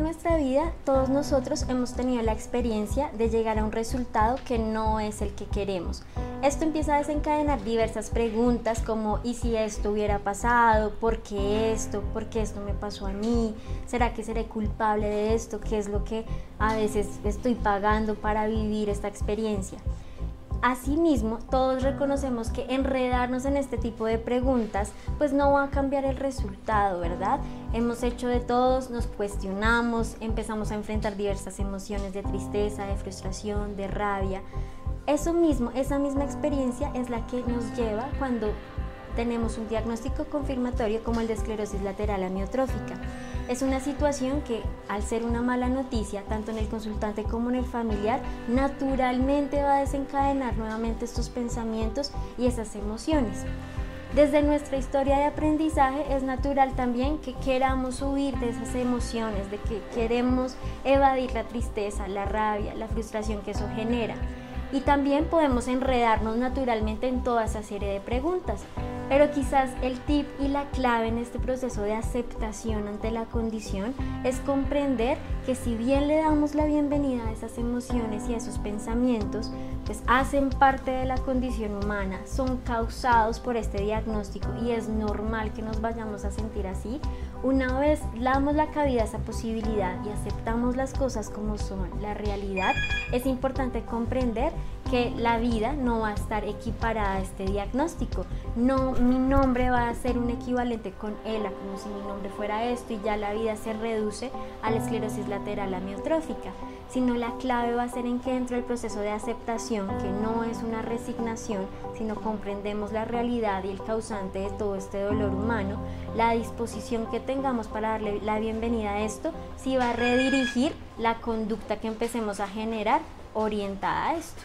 nuestra vida, todos nosotros hemos tenido la experiencia de llegar a un resultado que no es el que queremos. Esto empieza a desencadenar diversas preguntas como ¿y si esto hubiera pasado? ¿Por qué esto? ¿Por qué esto me pasó a mí? ¿Será que seré culpable de esto? ¿Qué es lo que a veces estoy pagando para vivir esta experiencia? Asimismo, todos reconocemos que enredarnos en este tipo de preguntas pues no va a cambiar el resultado, ¿verdad? Hemos hecho de todos, nos cuestionamos, empezamos a enfrentar diversas emociones de tristeza, de frustración, de rabia. Eso mismo, esa misma experiencia es la que nos lleva cuando tenemos un diagnóstico confirmatorio como el de esclerosis lateral amiotrófica. Es una situación que, al ser una mala noticia, tanto en el consultante como en el familiar, naturalmente va a desencadenar nuevamente estos pensamientos y esas emociones. Desde nuestra historia de aprendizaje es natural también que queramos huir de esas emociones, de que queremos evadir la tristeza, la rabia, la frustración que eso genera. Y también podemos enredarnos naturalmente en toda esa serie de preguntas. Pero quizás el tip y la clave en este proceso de aceptación ante la condición es comprender que si bien le damos la bienvenida esas emociones y esos pensamientos, pues hacen parte de la condición humana, son causados por este diagnóstico y es normal que nos vayamos a sentir así, una vez damos la cabida a esa posibilidad y aceptamos las cosas como son, la realidad, es importante comprender que la vida no va a estar equiparada a este diagnóstico. No, mi nombre va a ser un equivalente con ELA, como si mi nombre fuera esto y ya la vida se reduce a la esclerosis lateral amiotrófica, sino la clave va a ser en que dentro del proceso de aceptación, que no es una resignación, sino comprendemos la realidad y el causante de todo este dolor humano, la disposición que tengamos para darle la bienvenida a esto, sí va a redirigir la conducta que empecemos a generar orientada a esto.